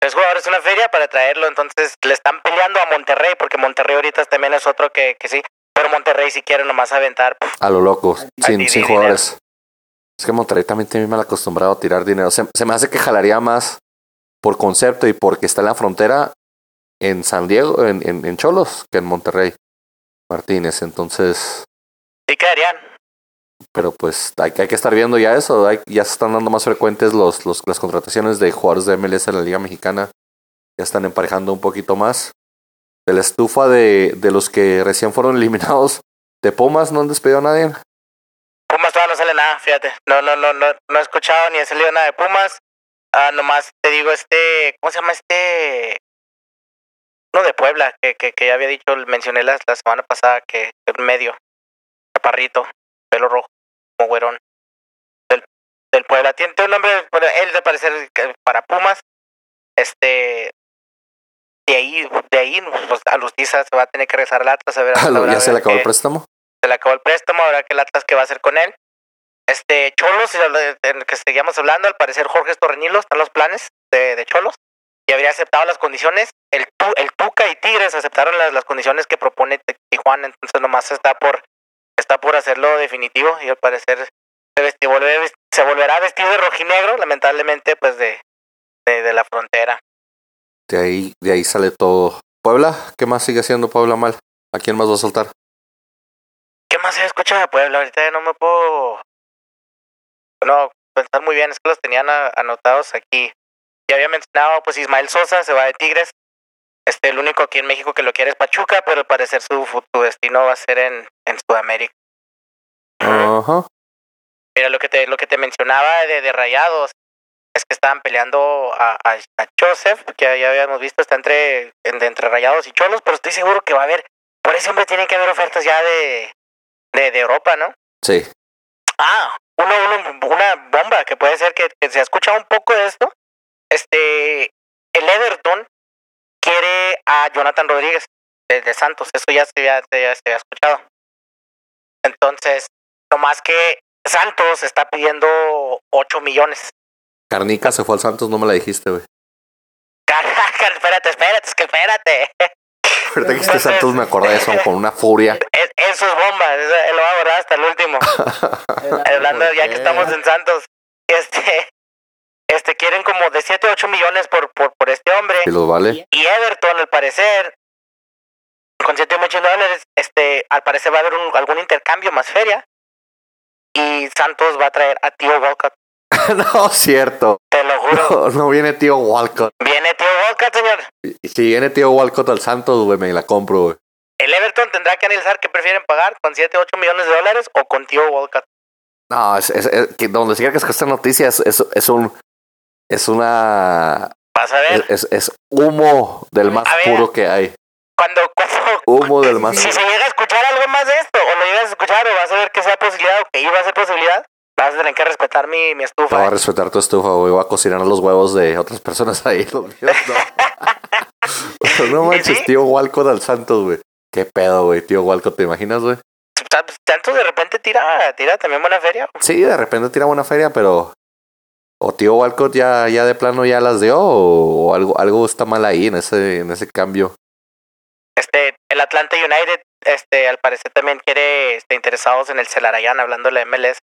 Tres jugadores una feria para traerlo, entonces le están peleando a Monterrey, porque Monterrey ahorita también es otro que, que sí. Pero Monterrey si quiere nomás aventar. A lo loco, sin, sin jugadores. Es que Monterrey también tiene mal acostumbrado a tirar dinero. Se, se me hace que jalaría más por concepto y porque está en la frontera en San Diego, en, en, en Cholos, que en Monterrey. Martínez, entonces, Sí quedarían. pero pues hay, que- hay que estar viendo ya eso. hay- ya se están dando más frecuentes los, los, las contrataciones de jugadores de MLS en la Liga Mexicana. Ya están emparejando un poquito más. De la estufa de, de los que recién fueron (laughs) eliminados de Pumas, no han despedido a nadie. Pumas todavía no sale nada, fíjate. No, no, no, no, no he escuchado ni he salido nada de Pumas. Ah, nomás te digo, este, ¿cómo se llama este? Uno de Puebla, que, que, que ya había dicho, mencioné la, la semana pasada, que en medio, chaparrito, pelo rojo, como güerón, del, del Puebla. Tiene, tiene un nombre, bueno, él de parecer para Pumas, este, de ahí, de ahí, pues, a Lustiza se va a tener que regresar al Atlas a ver. (laughs) Ah, lo- habrá ya se le ver acabó el qué- préstamo. se le acabó el préstamo, ahora que el Atlas que va a hacer con él. Este, Cholos, en el que seguíamos hablando, al parecer Jorge Torreñilo, están los planes de, de Cholos, y habría aceptado las condiciones. El, el Tuca y Tigres aceptaron las, las condiciones que propone Ti- Tijuana, entonces nomás está por está por hacerlo definitivo y al parecer se, vesti- volve- se volverá vestido de rojinegro, lamentablemente, pues de, de, de la frontera. De ahí, de ahí sale todo. Puebla, ¿qué más sigue haciendo Puebla mal? ¿A quién más va a soltar? ¿Qué más se escucha de Puebla? Ahorita no me puedo. No, pensar muy bien, es que los tenían a- anotados aquí. Ya había mencionado, pues Ismael Sosa se va de Tigres. Este, el único aquí en México que lo quiere es Pachuca, pero al parecer su, su destino va a ser en, en Sudamérica. Ajá. Mira, lo que te, lo que te mencionaba de, de Rayados es que estaban peleando a, a, a Joseph, que ya, habíamos visto, está entre, en- entre Rayados y Cholos, pero estoy seguro que va a haber, por ese hombre tiene que haber ofertas ya de, de, de Europa, ¿no? Sí. Ah, uno, uno- una bomba que puede ser que, que se ha escuchado un poco de esto. Este, el Everton quiere a Jonathan Rodríguez de, de Santos. Eso ya se, había- se, ya se había escuchado. Entonces, no más que Santos está pidiendo 8 millones. Carnica se fue al Santos, no me la dijiste, güey. Caraca, (laughs) espérate, espérate, es que espérate. Ahorita que este Santos me acordé de eso con una furia. (laughs) Es- Eso es bomba, eso- lo va a borrar hasta el último. (laughs) Hablando ya que estamos en Santos, este, este quieren como de 7 a 8 millones por, por, por este hombre. Si los vale. Y Everton, al parecer, con 7 millones de dólares, este, al parecer va a haber un- algún intercambio más feria. Y Santos va a traer a Tío Walcott. (laughs) no, cierto. Te lo juro. No, no viene tío Walcott. Viene Tío Walcott, señor. Y si viene tío Walcott al Santos, güey, me la compro, güey. El Everton tendrá que analizar qué prefieren pagar, con 7 o 8 millones de dólares o con Tío Walcott. No, es, es- es- que donde siga que es que esta noticia es, es, es un. Es una. Vas a ver. Es, es, humo del más ver. puro que hay. Cuando, cuando, Humo del más si puro. se llega a escuchar algo más de esto, o lo llegas a escuchar, o vas a ver que sea posibilidad, o que iba a ser posibilidad, vas a tener que respetar mi, mi Te voy estufa. a respetar tu estufa, güey. Voy a cocinar los huevos de otras personas ahí. (laughs) Los míos no. no (laughs) manches, sí? tío Walcott al Santos, güey. Qué pedo, güey. Tío Walcott, ¿te imaginas, güey? Tanto de repente tira, tira también buena feria. Sí, de repente tira buena feria, pero. O tío Walcott ya, ya de plano ya las dio, o, o algo, algo está mal ahí en ese, en ese cambio. Este, el Atlanta United, este, al parecer también quiere, este, interesados en el Celarayán, hablando de la MLS.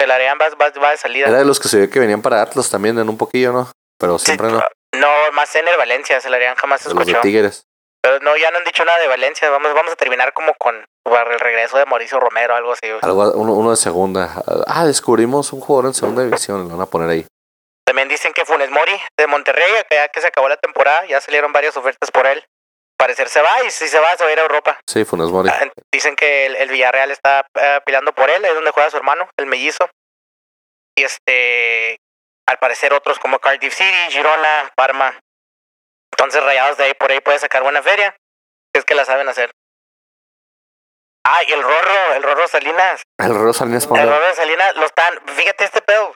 Celarayán va, va, va de salida. Era de los que se ve que venían para Atlas también en un poquillo, ¿no? Pero Sí, siempre no. No, más en el Valencia, Celarayán jamás se De los de escuchó. Tigres. Pero no, ya no han dicho nada de Valencia. Vamos, vamos a terminar como con el regreso de Mauricio Romero, algo así. Algo, uno, uno de segunda. Ah, descubrimos un jugador en segunda división, lo van a poner ahí. También dicen que Funes Mori de Monterrey, que ya que se acabó la temporada, ya salieron varias ofertas por él. Parecer se va y si se va, se va a ir a Europa. Sí, Funes Mori. Ah, Dicen que el, el Villarreal está eh, peleando por él, es donde juega su hermano, el mellizo. Y este, al parecer otros como Cardiff City, Girona, Parma. Entonces Rayados de ahí por ahí puede sacar buena feria, si es que la saben hacer. Ah, y el Rorro, el Rorro Salinas, El Rosa Salinas el pone- Rorro Salinas lo están, fíjate este pedo.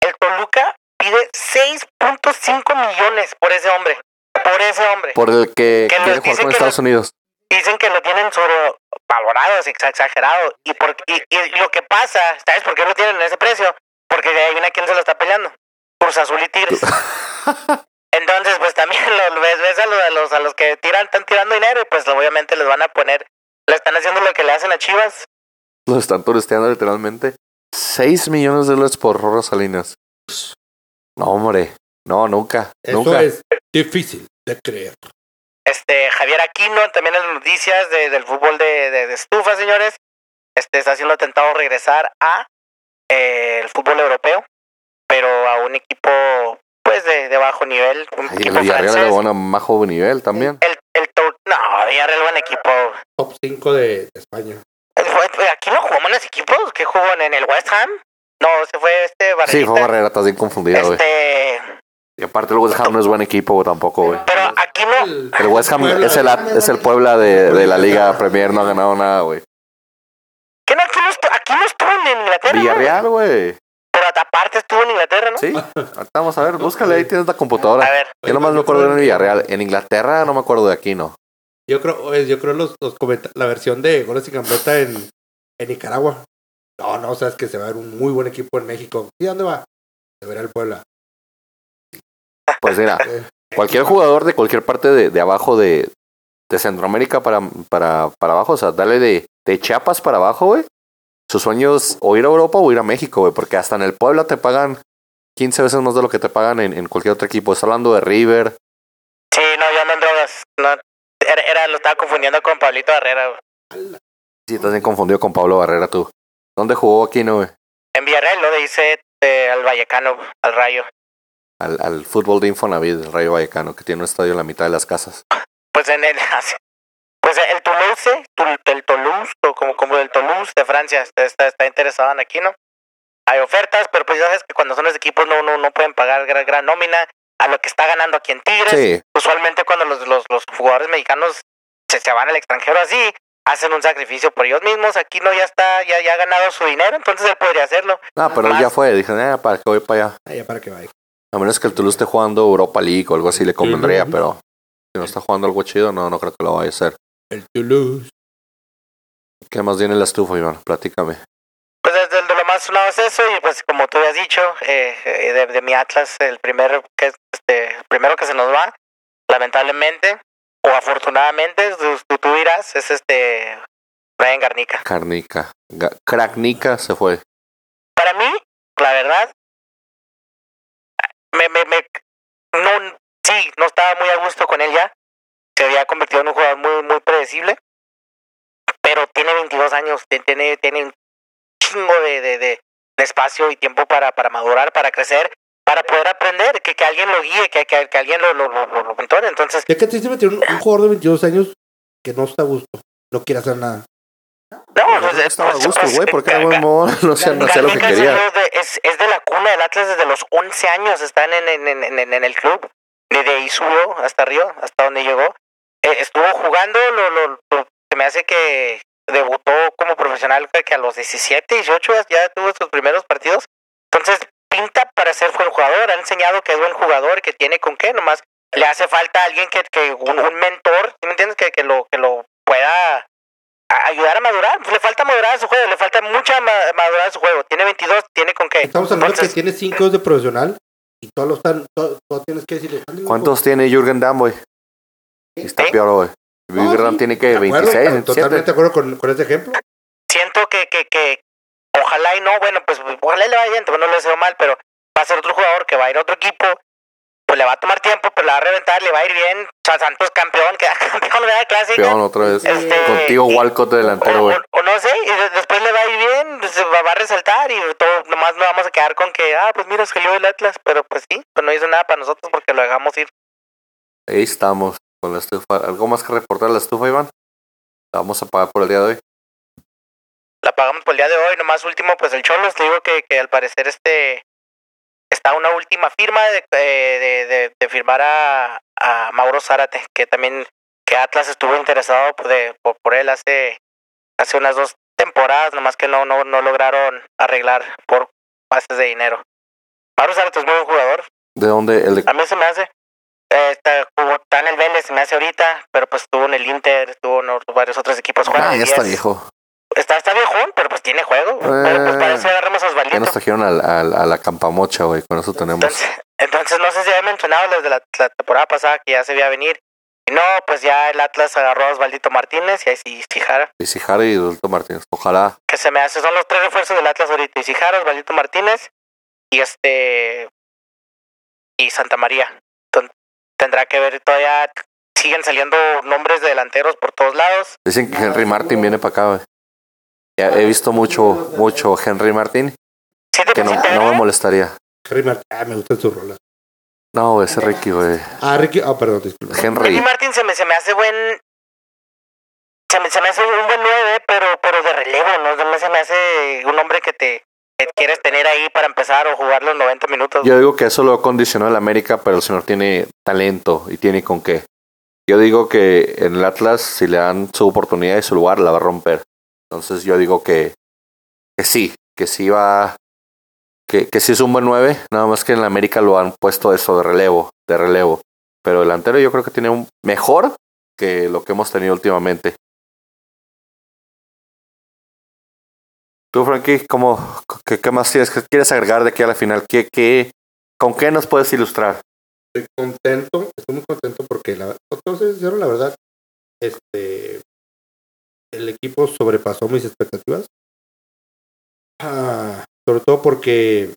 El Toluca pide 6.5 millones por ese hombre, por ese hombre. Por el que Que quiere jugar con Estados Unidos. dicen que lo tienen sobrevalorado, exagerado. Y, por, y, y lo que pasa, ¿sabes por qué lo tienen en ese precio? Porque de ahí viene a quién se lo está peleando. Cruz Azul y Tigres. (laughs) (laughs) Entonces, pues también (laughs) lo, ves, ves a, los, a los a los que tiran, están tirando dinero y pues obviamente les van a poner, le están haciendo lo que le hacen a Chivas. Lo están turisteando literalmente. 6 millones de dólares por Rorro Salinas. No, hombre. No, nunca. Eso nunca. es difícil de creer. Este, Javier Aquino, también en las noticias de- del fútbol de, de, de estufa, señores. Este está siendo tentado regresar a eh, el fútbol europeo, pero a un equipo pues de, de bajo nivel, un Ay, el Villarreal buena, más joven nivel también. El, el no, Villarreal buen equipo. Top 5 de, de España. Fue- Aquí no jugamos en los equipos, que jugó en el West Ham. No, se fue este Sí, Barrerita. fue Barrera, estás bien confundida, güey. Este, Y aparte el West Ham no es buen equipo tampoco, güey. pero aquí no. El West Ham Puebla. es el, es el Puebla de, de la Liga Premier, no ha ganado nada, güey. ¿Qué no? Aquí no, estuvo en Inglaterra. Villarreal, güey. Aparte estuvo en Inglaterra, ¿no? Sí. Ahorita vamos a ver, búscale, ahí tienes la computadora. A ver, Yo nomás me acuerdo de Villarreal. En Inglaterra no me acuerdo de aquí, ¿no? Yo creo, oye, yo creo los, los la versión de goles y gambeta en, en Nicaragua. No, no, o sea, es que se va a ver un muy buen equipo en México. ¿Y dónde va? Se verá el Puebla. Pues mira, (laughs) Eh, cualquier jugador de cualquier parte de, de abajo de, de Centroamérica para, para, para abajo, o sea, dale de, de Chiapas para abajo, güey. Su sueño es o ir a Europa o ir a México, güey, porque hasta en el Puebla te pagan 15 veces más de lo que te pagan en, en cualquier otro equipo. Está hablando de River. sí, no, yo ando en drogas. No, era, era- lo estaba confundiendo con Pablito Herrera. güey. Sí, estás bien confundido con Pablo Barrera, tú. ¿Dónde jugó aquí, no, güey? En Villarreal lo dice eh, al Vallecano, al Rayo. Al, al fútbol de Infonavit, el Rayo Vallecano, que tiene un estadio en la mitad de las casas. Pues en el. (laughs) Pues el Toulouse, el o como, como el Toulouse de Francia, está, interesado en aquí, ¿no? Hay ofertas, pero pues ya sabes que cuando son los equipos no, no, no pueden pagar gran, gran nómina a lo que está ganando aquí en Tigres. Sí, Usualmente cuando los, los, los jugadores mexicanos se, se van al extranjero así, hacen un sacrificio por ellos mismos. Aquí no, ya está, ya, ya ha ganado su dinero, entonces él podría hacerlo. no, pero él ya fue. Dije, eh, ¿para qué voy para allá? ah, ya para que vaya. A menos que el Toulouse esté jugando Europa League o algo así le convendría, pero si no está jugando algo chido, no, no creo que lo vaya a hacer. El Toulouse. ¿Qué más tiene la estufa, Iván? Platícame. Pues desde de lo más sonado es eso y pues como tú habías dicho, eh, eh, de, de mi Atlas, el primero que, este, primero que se nos va, lamentablemente, o afortunadamente, tú, tú- dirás, es este Brian Garnica. Carnica. Ga- Cracknica se fue. Para mí, la verdad, me, me, me, no, sí, no estaba muy a gusto con él ya. Se había convertido en un jugador muy, muy predecible. Tiene 22 años, ti- tiene, tiene un chingo de, de, de, de espacio y tiempo para, para madurar, para crecer, para poder aprender, que, que alguien lo guíe, que, que, que alguien lo, lo, lo, lo, lo mentore. Entonces, Es que triste meter un, un jugador de 22 años que no está a gusto, no quiere hacer nada. no, Yo pues, no estaba a pues, gusto, pues, güey, porque era buen Ga- modo, (laughs) no hacía, no hacía lo que quería. es, es de la cuna del Atlas desde los 11 años. Están en, en, en, en, en el club. Desde ahí subió hasta arriba, hasta donde llegó. Eh, estuvo jugando, lo, lo, lo- se me hace que debutó como profesional creo que a los 17, 18 ya tuvo sus primeros partidos. Entonces, pinta para ser buen jugador. Ha enseñado que es buen jugador, que tiene con qué. Nomás le hace falta alguien que, que un, un mentor, ¿sí me entiendes? Que, que, lo, que lo pueda ayudar a madurar. Le falta madurar a su juego, le falta mucha ma- madurar a su juego. Tiene 22, tiene con qué. Estamos hablando Entonces, que tiene 5 años de profesional y todos lo están, todo, todo tienes que decirle. "Ándale, ¿Cuántos tiene Jürgen Damm, güey? Y está ¿Eh? peor, güey. Damm sí, tiene que de acuerdo, 26, Totalmente 27. de acuerdo con, con ese ejemplo. siento que, que, que ojalá y no, bueno, pues ojalá y le vaya bien, pues no le deseo mal, pero va a ser otro jugador que va a ir a otro equipo, pues le va a tomar tiempo, pero le va a reventar, le va a ir bien. O sea, Santos campeón, (laughs) queda campeón de la clásica. Peón otra vez. Este, Contigo, y- Walcott de delantero, o, güey. o- o no sé, y de- después le va a ir bien, se va, va a resaltar y todo, nomás nos vamos a quedar con que, ah, pues mira, salió el Atlas, pero pues sí, pues no hizo nada para nosotros porque lo dejamos ir. Ahí estamos con la estufa. ¿Algo más que reportar a la estufa, Iván? La vamos a pagar por el día de hoy. La pagamos por el día de hoy, nomás último, pues el Cholos, te digo que, que al parecer este está una última firma de, eh, de, de, de firmar a, a Mauro Zárate, que también que Atlas estuvo interesado por, de- por, por él hace, hace unas dos temporadas, nomás que no, no, no lograron arreglar por bases de dinero. Mauro Zárate es muy buen jugador, ¿De dónde? El de... a mí se me hace. Eh, está, jugó- está en el Vélez, se me hace ahorita, pero pues estuvo en el Inter, estuvo en varios otros equipos. juega Ah, ya está 10. viejo. Está, está viejón, pero pues tiene juego. Pero pues para eso agarramos a Ya Osvaldito. nos trajeron al, al- a la campamocha, güey. Con eso tenemos. Entonces, entonces no sé si había mencionado desde la, la temporada pasada que ya se veía venir. Y no, pues ya el Atlas agarró a Osvaldito Martínez y ahí sí Isijara. Isijara y Adulto Martínez. Ojalá. Que se me hace, son los tres refuerzos del Atlas ahorita. Isijara, Osvaldito Martínez y este... Y Santa María. Tendrá que ver, todavía siguen saliendo nombres de delanteros por todos lados. Dicen que Henry Martin viene para acá, güey. He visto mucho, mucho Henry Martin ¿Sí te, que no, me agrada? molestaría. Harry Martin, ah, me gustan sus rolas. No, ese Ricky, güey. Ah, Ricky, ah, perdón, disculpa. Henry. Ricky Martin se me, se me hace buen. Se me, se me hace un buen 9, pero, pero de relevo, ¿no? Se me hace un hombre que te quieres tener ahí para empezar o jugar los 90 minutos. Yo digo que eso lo condicionó el América, pero el señor tiene talento y tiene con qué. Yo digo que en el Atlas, si le dan su oportunidad y su lugar, la va a romper. Entonces yo digo que, que sí, que sí va, que, que sí es un buen 9, nada más que en el América lo han puesto eso de relevo, de relevo. Pero delantero yo creo que tiene un mejor que lo que hemos tenido últimamente. Tú, Frankie, ¿cómo, qué, qué más tienes, qué quieres agregar de aquí a la final? ¿Qué, qué, ¿Con qué nos puedes ilustrar? Estoy contento, estoy muy contento porque la entonces la verdad, este el equipo sobrepasó mis expectativas. Ah, sobre todo porque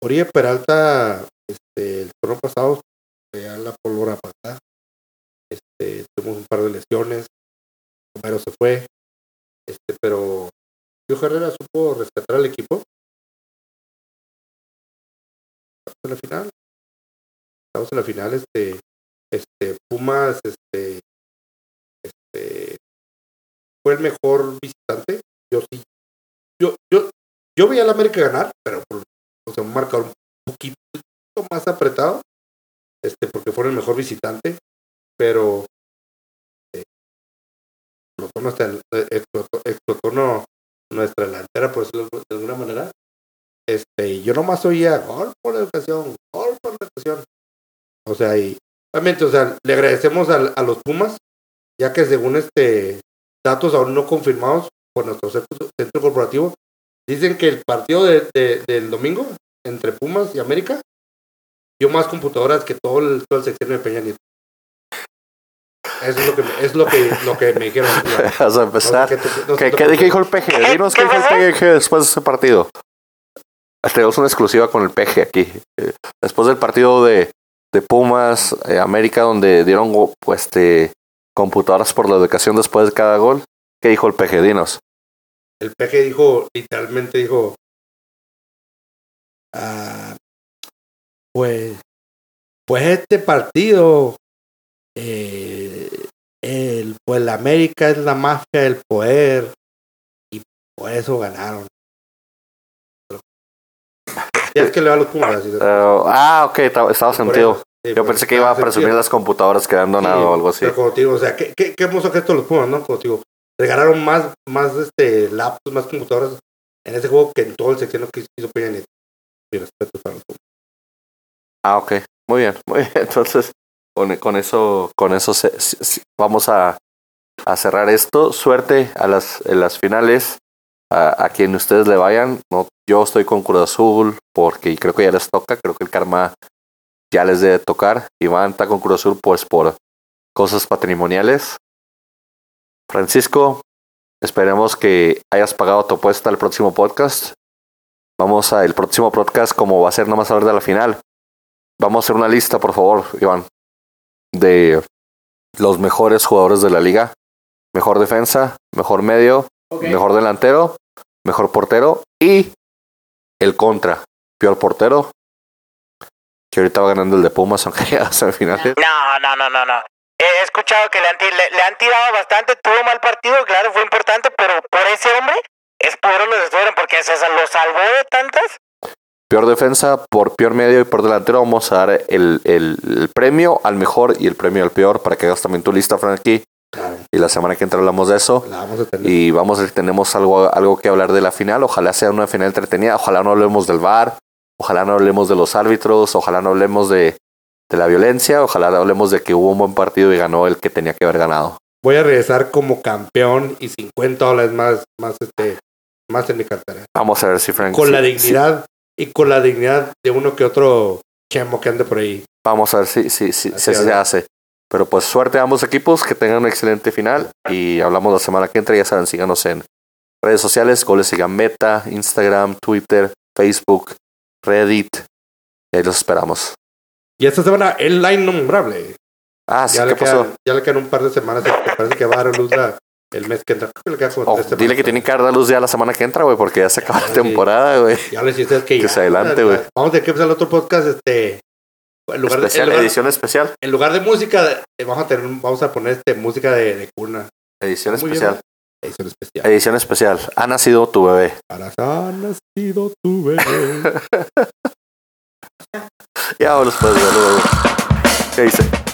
Oribe Peralta, este, el torneo pasado, ya la pólvora pasada. Este, tuvimos un par de lesiones, Romero se fue, este, pero Pío Herrera supo rescatar al equipo. Estamos en la final. Estamos en la final, este, este, Pumas, este, este, fue el mejor visitante. Yo sí, yo, yo, yo veía al América ganar, pero por, o sea, un un poquito más apretado, este, porque fue el mejor visitante, pero explotó nuestra, eh, explotó, explotó nuestra delantera, por decirlo de alguna manera. Este, yo nomás oía gol por educación, gol por educación. O sea, y realmente, o sea, le agradecemos al- a, los Pumas, ya que según este datos aún no confirmados, por nuestro centro, corporativo. Dicen que el partido de, de- del domingo entre Pumas y América dio más computadoras que todo el, todo el sexenio de Peña. Eso es lo que, me- es lo que, lo que me dijeron. (laughs) Vas a empezar. No sé qué ¿Qué, dijo el peje? ¿Qué- Dinos qué dijo el peje después de ese partido. Tenemos una exclusiva con el peje aquí. Eh, Después del partido de, de Pumas, eh, América, donde dieron pues, este, computadoras por la educación después de cada gol, ¿qué dijo el peje? Dinos. El peje dijo, literalmente dijo, ah, pues, pues este partido, eh, el, pues la América es la mafia del poder y por eso ganaron. (laughs) Es que le va a los Pumas. ah, ok, ta- estaba sentido. eso, sí, Yo pensé que iba a presumir sentido. las computadoras que habían donado Sí, o algo así. Pero como digo, o sea, qué, qué, qué hermoso gesto los Pumas, ¿no? Como digo, regalaron más, más este, laptops, más computadoras en ese juego que en todo el sexenio que hizo Peña Nieto. Mi respeto para los Pumas. Ah, ok. Muy bien, muy bien. (laughs) Entonces, con, eso, con eso se- vamos a, cerrar esto. Suerte a las, en las finales, a, quien ustedes le vayan. No, yo estoy con Cruz Azul porque creo que ya les toca. Creo que el karma ya les debe tocar. Iván está con Cruz Azul pues por cosas patrimoniales. Francisco, esperemos que hayas pagado tu apuesta al próximo podcast. Vamos a el próximo podcast como va a ser nada más hablar de la final. Vamos a hacer una lista, por favor, Iván, de los mejores jugadores de la liga. Mejor defensa, mejor medio, mejor delantero, mejor portero y el contra, peor portero. Que ahorita va ganando el de Pumas, (laughs) aunque ya a semifinales. No, no, no, no, no. He escuchado que le han, le, le han tirado bastante, tuvo mal partido, claro, fue importante, pero por ese hombre estuvieron los estuvieron porque se sal- lo salvó de tantas. Peor defensa, por peor medio y por delantero vamos a dar el, el, el premio al mejor y el premio al peor para que hagas también tu lista, Frankie. Claro, Y la semana que entra hablamos de eso. vamos a tener. Y vamos a ver si tenemos algo, algo que hablar de la final. Ojalá sea una final entretenida. Ojalá no hablemos del VAR. Ojalá no hablemos de los árbitros. Ojalá no hablemos de, de la violencia. Ojalá hablemos de que hubo un buen partido y ganó el que tenía que haber ganado. Voy a regresar como campeón y 50 dólares más, más, este, más en mi cartera. Vamos a ver si Frank. Con la dignidad y con la dignidad de uno que otro chemo que ande por ahí. vamos a ver si, si, si, se hace. Pero pues suerte a ambos equipos. Que tengan una excelente final. Y hablamos la semana que entra. Ya saben, síganos en redes sociales. Goles y Gambeta. Instagram, Twitter, Facebook, Reddit. Y ahí los esperamos. Y esta semana el line nombrable. Ah, sí, ya, ¿qué le pasó? quedan, ya le quedan un par de semanas. Parece que va a dar luz la- el mes que entra. Creo que le queda como Oh, tres dile que tiene que dar luz ya la semana que entra, güey, porque ya se acaba la temporada, güey. Ya les hiciste que, Que ya, se adelante, güey. Vamos a tener que empezar el otro podcast. Este, en lugar, de, en, Especial, lugar, edición especial. en lugar de música, eh, vamos a tener, vamos a poner este música de, de cuna. Edición Muy bien, especial. Edición especial. Edición especial. Ha nacido tu bebé. Ha nacido tu bebé. (laughs) Ya, ver luego. ¿Qué dice?